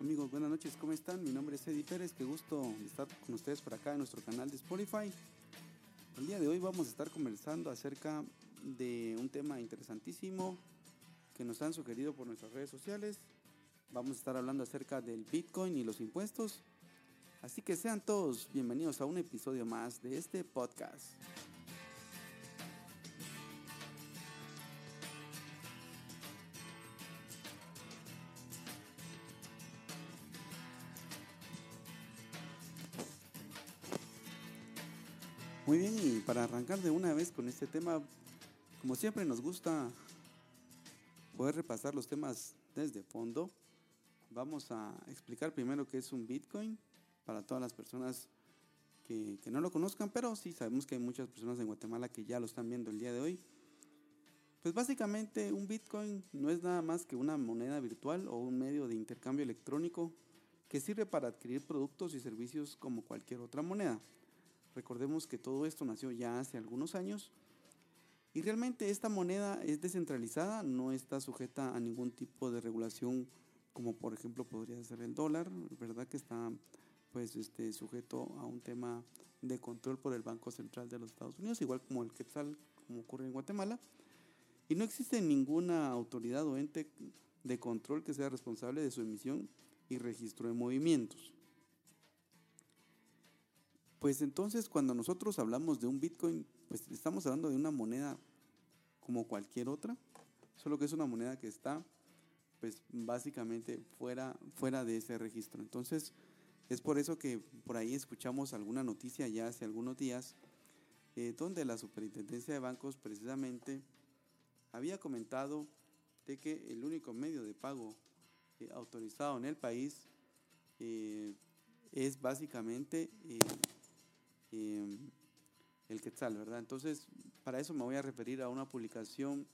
Amigos, buenas noches, ¿cómo están? Mi nombre es Eddie Pérez, qué gusto estar con ustedes por acá en nuestro canal de Spotify. El día de hoy vamos a estar conversando acerca de un tema interesantísimo que nos han sugerido por nuestras redes sociales. Vamos a estar hablando acerca del Bitcoin y los impuestos. Así que sean todos bienvenidos a un episodio más de este podcast. Muy bien, y para arrancar de una vez con este tema, como siempre nos gusta poder repasar los temas desde fondo, vamos a explicar primero qué es un Bitcoin para todas las personas que, no lo conozcan, pero sí sabemos que hay muchas personas en Guatemala que ya lo están viendo el día de hoy. Pues básicamente un Bitcoin no es nada más que una moneda virtual o un medio de intercambio electrónico que sirve para adquirir productos y servicios como cualquier otra moneda. Recordemos que todo esto nació ya hace algunos años y realmente esta moneda es descentralizada, no está sujeta a ningún tipo de regulación como por ejemplo podría ser el dólar, ¿verdad? Que está pues este sujeto a un tema de control por el Banco Central de los Estados Unidos, igual como el Quetzal, como ocurre en Guatemala. Y no existe ninguna autoridad o ente de control que sea responsable de su emisión y registro de movimientos. Pues entonces cuando nosotros hablamos de un Bitcoin, pues estamos hablando de una moneda como cualquier otra, solo que es una moneda que está pues básicamente fuera, fuera de ese registro. Entonces es por eso que por ahí escuchamos alguna noticia ya hace algunos días eh, donde la superintendencia de bancos precisamente había comentado de que el único medio de pago eh, autorizado en el país eh, es básicamente Em, el Quetzal, ¿verdad? Entonces, para eso me voy a referir a una publicación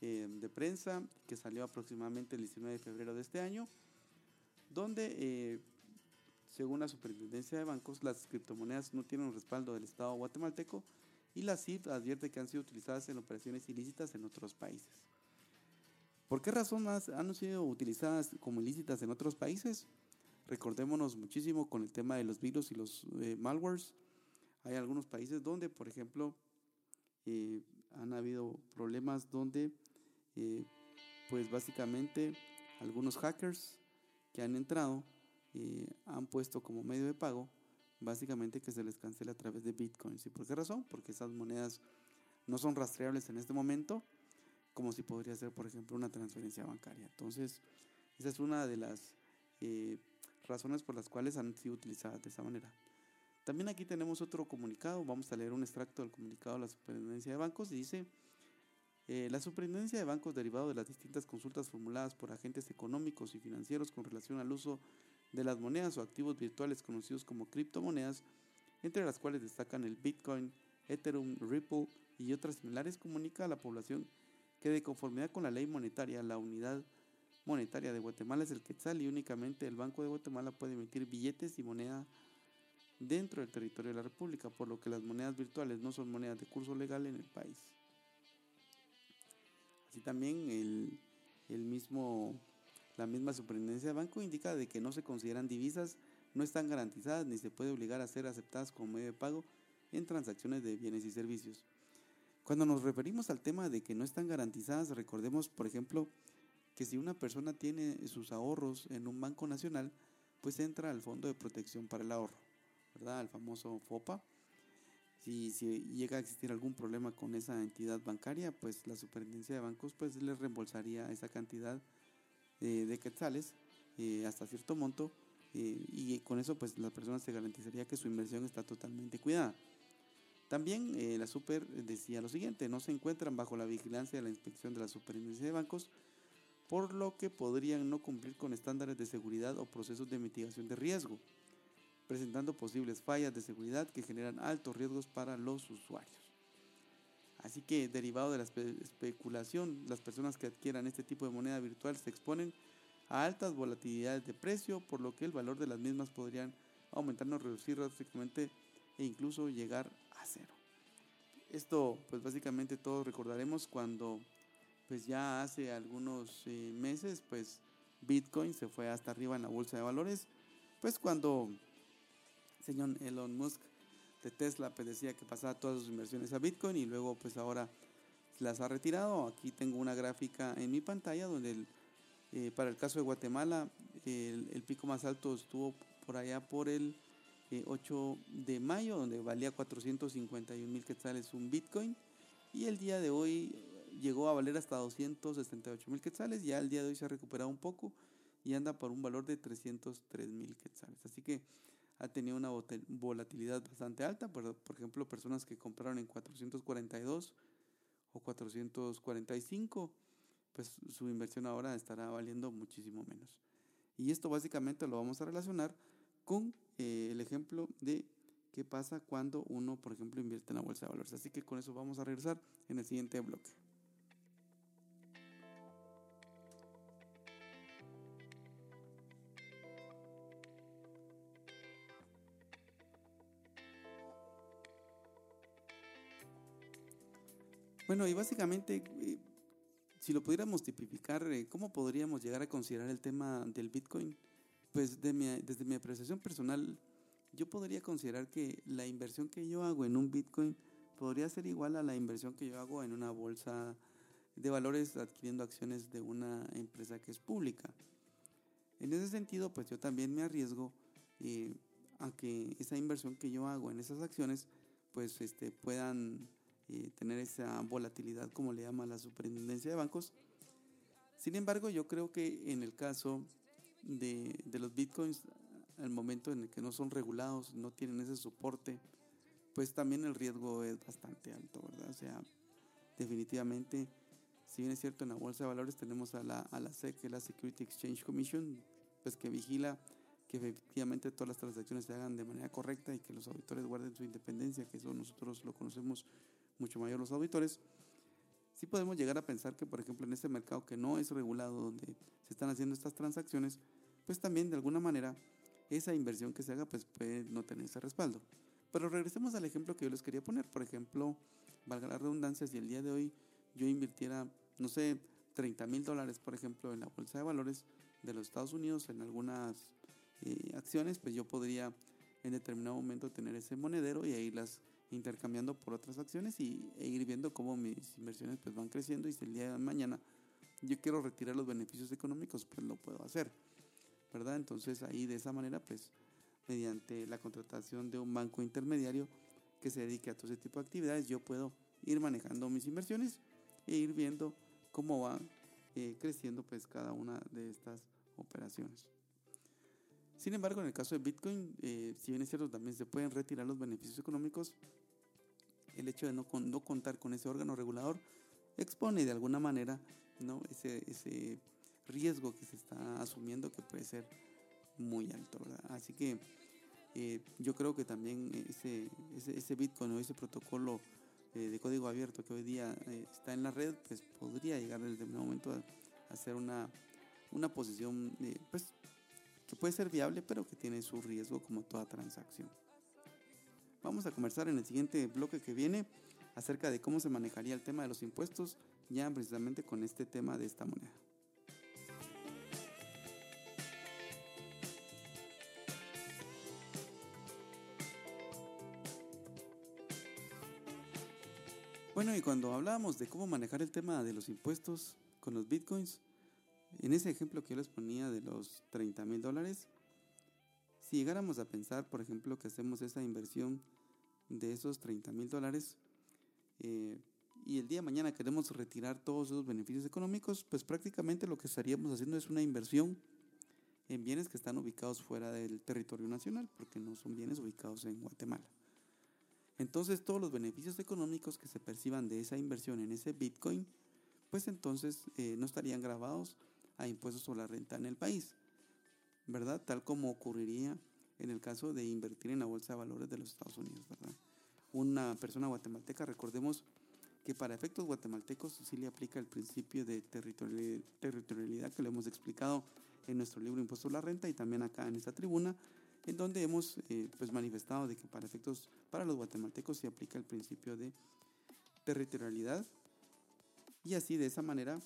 em, de prensa que salió aproximadamente el 19 de febrero de este año, donde, eh, según la Superintendencia de Bancos, las criptomonedas no tienen un respaldo del Estado guatemalteco y la CIF advierte que han sido utilizadas en operaciones ilícitas en otros países. ¿Por qué razón han sido utilizadas como ilícitas en otros países? Recordémonos muchísimo con el tema de los virus y los eh, malwares hay algunos países donde, por ejemplo, eh, han habido problemas donde, eh, pues básicamente, algunos hackers que han entrado eh, han puesto como medio de pago, básicamente que se les cancele a través de bitcoins. ¿Y por qué razón? Porque esas monedas no son rastreables en este momento, como si podría ser, por ejemplo, una transferencia bancaria. Entonces, esa es una de las razones por las cuales han sido utilizadas de esa manera. También aquí tenemos otro comunicado, vamos a leer un extracto del comunicado de la Superintendencia de Bancos y dice, eh, la Superintendencia de Bancos derivado de las distintas consultas formuladas por agentes económicos y financieros con relación al uso de las monedas o activos virtuales conocidos como criptomonedas, entre las cuales destacan el Bitcoin, Ethereum, Ripple y otras similares, comunica a la población que de conformidad con la ley monetaria, la unidad monetaria de Guatemala es el quetzal y únicamente el Banco de Guatemala puede emitir billetes y moneda dentro del territorio de la República, por lo que las monedas virtuales no son monedas de curso legal en el país. Así también el, mismo, la misma superintendencia de banco indica de que no se consideran divisas, no están garantizadas ni se puede obligar a ser aceptadas como medio de pago en transacciones de bienes y servicios. Cuando nos referimos al tema de que no están garantizadas, recordemos, por ejemplo, que si una persona tiene sus ahorros en un banco nacional, pues entra al Fondo de Protección para el Ahorro. ¿Verdad? Al famoso FOPA. Si, llega a existir algún problema con esa entidad bancaria, pues la superintendencia de bancos pues les reembolsaría esa cantidad de quetzales eh, hasta cierto monto eh, y con eso pues la persona se garantizaría que su inversión está totalmente cuidada. También eh, la super decía lo siguiente, no se encuentran bajo la vigilancia de la inspección de la superintendencia de bancos, por lo que podrían no cumplir con estándares de seguridad o procesos de mitigación de riesgo presentando posibles fallas de seguridad que generan altos riesgos para los usuarios. Así que derivado de la especulación, las personas que adquieran este tipo de moneda virtual se exponen a altas volatilidades de precio, por lo que el valor de las mismas podrían aumentar o reducir drásticamente e incluso llegar a cero. Esto, pues básicamente todos recordaremos cuando, pues ya hace algunos eh, meses, pues Bitcoin se fue hasta arriba en la bolsa de valores, pues cuando señor Elon Musk de Tesla pues decía que pasaba todas sus inversiones a Bitcoin y luego pues ahora las ha retirado. Aquí tengo una gráfica en mi pantalla donde eh, para el caso de Guatemala el, pico más alto estuvo por allá por el 8 eh, de mayo donde valía 451 mil quetzales un Bitcoin y el día de hoy llegó a valer hasta 268 mil quetzales, ya el día de hoy se ha recuperado un poco y anda por un valor de 303 mil quetzales. Así que ha tenido una volatilidad bastante alta, por, por ejemplo, personas que compraron en 442 o 445, pues su inversión ahora estará valiendo muchísimo menos. Y esto básicamente lo vamos a relacionar con eh, el ejemplo de qué pasa cuando uno, por ejemplo, invierte en la bolsa de valores. Así que con eso vamos a regresar en el siguiente bloque. Bueno, y básicamente, eh, si lo pudiéramos tipificar, eh, ¿cómo podríamos llegar a considerar el tema del Bitcoin? Pues desde mi apreciación personal, yo podría considerar que la inversión que yo hago en un Bitcoin podría ser igual a la inversión que yo hago en una bolsa de valores adquiriendo acciones de una empresa que es pública. En ese sentido, pues yo también me arriesgo eh, a que esa inversión que yo hago en esas acciones, pues este, puedan tener esa volatilidad como le llama la superintendencia de bancos. Sin embargo, yo creo que en el caso de, de los bitcoins, al momento en el que no son regulados, no tienen ese soporte, pues también el riesgo es bastante alto, ¿verdad? O sea, definitivamente, si bien es cierto, en la bolsa de valores tenemos a la, a la SEC, que es la Security Exchange Commission, pues que vigila que efectivamente todas las transacciones se hagan de manera correcta y que los auditores guarden su independencia, que eso nosotros lo conocemos mucho mayor los auditores, sí podemos llegar a pensar que, por ejemplo, en este mercado que no es regulado, donde se están haciendo estas transacciones, pues también de alguna manera esa inversión que se haga pues puede no tener ese respaldo. Pero regresemos al ejemplo que yo les quería poner. Por ejemplo, valga la redundancia, si el día de hoy yo invirtiera, no sé, 30 mil dólares, por ejemplo, en la bolsa de valores de los Estados Unidos, en algunas eh, acciones, pues yo podría en determinado momento tener ese monedero y ahí las intercambiando por otras acciones y, e ir viendo cómo mis inversiones pues van creciendo y si el día de mañana yo quiero retirar los beneficios económicos, pues lo puedo hacer, ¿verdad? Entonces ahí de esa manera pues mediante la contratación de un banco intermediario que se dedique a todo ese tipo de actividades, yo puedo ir manejando mis inversiones e ir viendo cómo van eh, creciendo pues cada una de estas operaciones. Sin embargo, en el caso de Bitcoin, eh, si bien es cierto, también se pueden retirar los beneficios económicos, el hecho de no, no contar con ese órgano regulador expone de alguna manera ¿no? ese, ese riesgo que se está asumiendo que puede ser muy alto. Así que eh, yo creo que también ese, ese, ese Bitcoin o ese protocolo eh, de código abierto que hoy día eh, está en la red, pues podría llegar desde un momento a, a ser una, una posición pues, que puede ser viable, pero que tiene su riesgo como toda transacción. Vamos a conversar en el siguiente bloque que viene acerca de cómo se manejaría el tema de los impuestos, ya precisamente con este tema de esta moneda. Bueno, y cuando hablábamos de cómo manejar el tema de los impuestos con los bitcoins, en ese ejemplo que yo les ponía de los 30 mil dólares, si llegáramos a pensar, por ejemplo, que hacemos esa inversión de esos 30 mil dólares eh, y el día de mañana queremos retirar todos esos beneficios económicos, pues prácticamente lo que estaríamos haciendo es una inversión en bienes que están ubicados fuera del territorio nacional, porque no son bienes ubicados en Guatemala. Entonces todos los beneficios económicos que se perciban de esa inversión en ese Bitcoin, pues entonces eh, no estarían grabados a impuestos sobre la renta en el país. ¿verdad? Tal como ocurriría en el caso de invertir en la bolsa de valores de los Estados Unidos, ¿verdad? Una persona guatemalteca, recordemos que para efectos guatemaltecos sí le aplica el principio de territorialidad que le hemos explicado en nuestro libro Impuesto a la Renta y también acá en esta tribuna, en donde hemos eh, pues manifestado de que para efectos para los guatemaltecos se aplica el principio de territorialidad y así de esa manera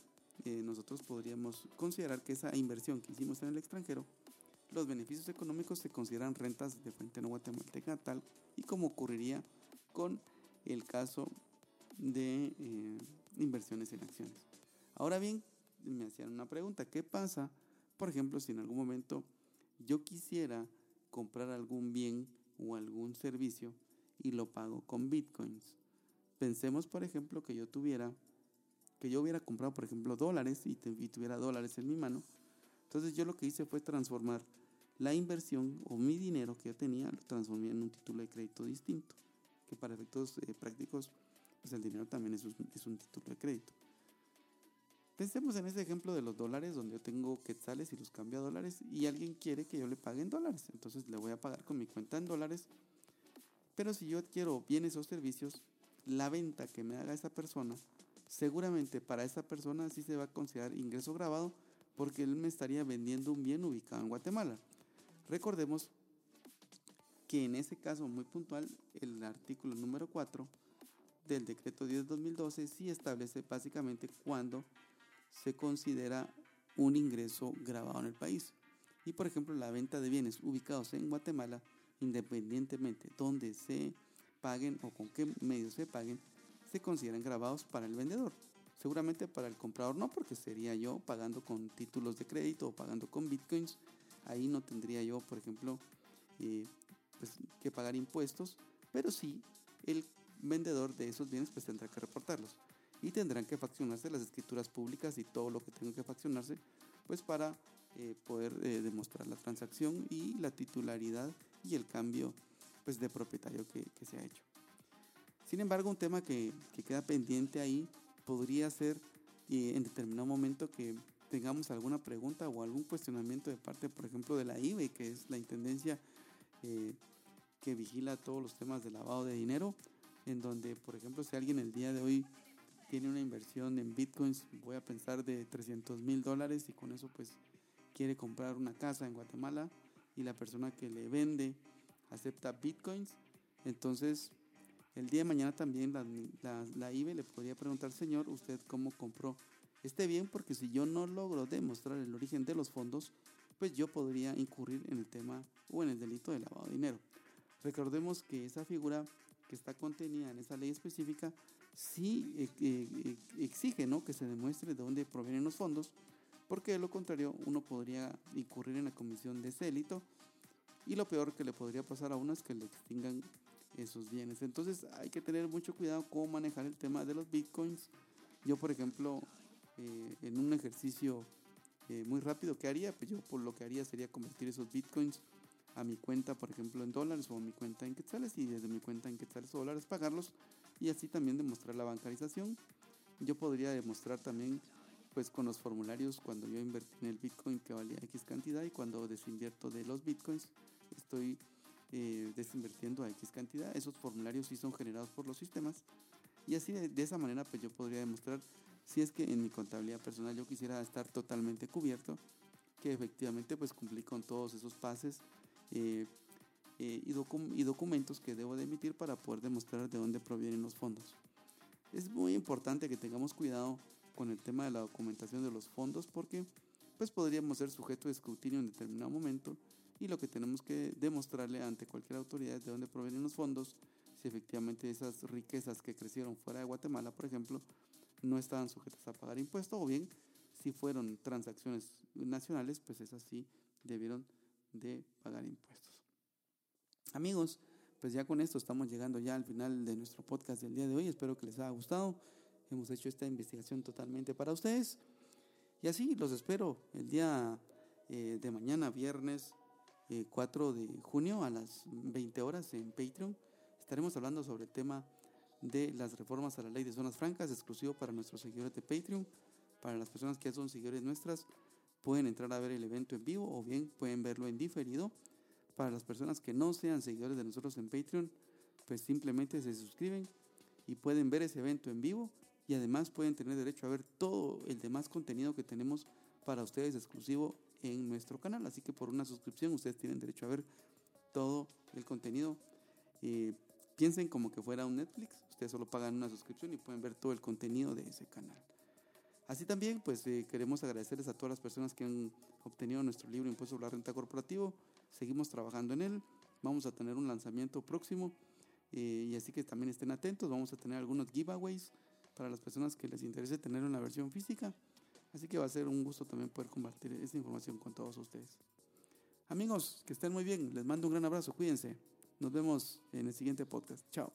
eh, nosotros podríamos considerar que esa inversión que hicimos en el extranjero, los beneficios económicos se consideran rentas de fuente no guatemalteca tal y como ocurriría con el caso de eh, inversiones en acciones. Ahora bien, me hacían una pregunta, ¿qué pasa, por ejemplo, si en algún momento yo quisiera comprar algún bien o algún servicio y lo pago con bitcoins? Pensemos, por ejemplo, que yo tuviera, que yo hubiera comprado, por ejemplo, dólares y, tuviera dólares en mi mano. Entonces yo lo que hice fue transformar la inversión o mi dinero que yo tenía, lo transformé en un título de crédito distinto, que para efectos eh, prácticos, pues el dinero también es un, es un título de crédito. Pensemos en ese ejemplo de los dólares, donde yo tengo quetzales y los cambio a dólares y alguien quiere que yo le pague en dólares. Entonces le voy a pagar con mi cuenta en dólares. Pero si yo adquiero bienes o servicios, la venta que me haga esa persona, seguramente para esa persona sí se va a considerar ingreso grabado porque él me estaría vendiendo un bien ubicado en Guatemala. Recordemos que en ese caso muy puntual, el artículo número 4 del decreto 10-2012 sí establece básicamente cuándo se considera un ingreso grabado en el país. Y por ejemplo, la venta de bienes ubicados en Guatemala, independientemente donde se paguen o con qué medios se paguen, se consideran grabados para el vendedor. Seguramente para el comprador no, porque sería yo pagando con títulos de crédito o pagando con bitcoins. Ahí no tendría yo, por ejemplo, eh, pues, que pagar impuestos, pero sí el vendedor de esos bienes pues tendrá que reportarlos y tendrán que faccionarse las escrituras públicas y todo lo que tenga que faccionarse pues para eh, poder eh, demostrar la transacción y la titularidad y el cambio pues, de propietario que, se ha hecho. Sin embargo, un tema que, queda pendiente ahí podría ser eh, en determinado momento que tengamos alguna pregunta o algún cuestionamiento de parte, por ejemplo, de la IBE, que es la Intendencia eh, que vigila todos los temas de lavado de dinero, en donde, por ejemplo, si alguien el día de hoy tiene una inversión en bitcoins, voy a pensar de 300 mil dólares y con eso pues quiere comprar una casa en Guatemala y la persona que le vende acepta bitcoins. Entonces, el día de mañana también la, la, IBE le podría preguntar, señor, ¿usted cómo compró este bien? Porque si yo no logro demostrar el origen de los fondos, pues yo podría incurrir en el tema o en el delito de lavado de dinero. Recordemos que esa figura que está contenida en esa ley específica sí eh, eh, exige ¿no? que se demuestre de dónde provienen los fondos, porque de lo contrario uno podría incurrir en la comisión de ese delito y lo peor que le podría pasar a uno es que le extingan esos bienes. Entonces hay que tener mucho cuidado cómo manejar el tema de los bitcoins. Yo, por ejemplo, eh, en un ejercicio eh, muy rápido, ¿qué haría? Pues yo por lo que haría sería convertir esos bitcoins a mi cuenta, por ejemplo, en dólares o a mi cuenta en quetzales y desde mi cuenta en quetzales o dólares pagarlos y así también demostrar la bancarización. Yo podría demostrar también pues con los formularios cuando yo invertí en el bitcoin que valía X cantidad y cuando desinvierto de los bitcoins estoy eh, desinvirtiendo a X cantidad. Esos formularios sí son generados por los sistemas. Y así de, esa manera pues yo podría demostrar si es que en mi contabilidad personal yo quisiera estar totalmente cubierto, que efectivamente pues cumplí con todos esos pases eh, eh, y, y documentos que debo de emitir para poder demostrar de dónde provienen los fondos. Es muy importante que tengamos cuidado con el tema de la documentación de los fondos porque pues podríamos ser sujeto de escrutinio en determinado momento y lo que tenemos que demostrarle ante cualquier autoridad es de dónde provienen los fondos, si efectivamente esas riquezas que crecieron fuera de Guatemala, por ejemplo, no estaban sujetas a pagar impuestos, o bien si fueron transacciones nacionales, pues esas sí debieron de pagar impuestos. Amigos, pues ya con esto estamos llegando ya al final de nuestro podcast del día de hoy. Espero que les haya gustado. Hemos hecho esta investigación totalmente para ustedes. Y así los espero el día eh, de mañana, viernes 4 eh, de junio a las 20 horas en Patreon. Estaremos hablando sobre el tema de las reformas a la ley de zonas francas, exclusivo para nuestros seguidores de Patreon. Para las personas que son seguidores nuestras, pueden entrar a ver el evento en vivo o bien pueden verlo en diferido. Para las personas que no sean seguidores de nosotros en Patreon, pues simplemente se suscriben y pueden ver ese evento en vivo y además pueden tener derecho a ver todo el demás contenido que tenemos para ustedes exclusivo en nuestro canal. Así que por una suscripción ustedes tienen derecho a ver todo el contenido. Eh, piensen como que fuera un Netflix. Ustedes solo pagan una suscripción y pueden ver todo el contenido de ese canal. Así también, pues eh, queremos agradecerles a todas las personas que han obtenido nuestro libro Impuesto sobre la Renta Corporativo. Seguimos trabajando en él. Vamos a tener un lanzamiento próximo eh, y así que también estén atentos. Vamos a tener algunos giveaways para las personas que les interese tener una versión física. Así que va a ser un gusto también poder compartir esta información con todos ustedes. Amigos, que estén muy bien. Les mando un gran abrazo. Cuídense. Nos vemos en el siguiente podcast. Chao.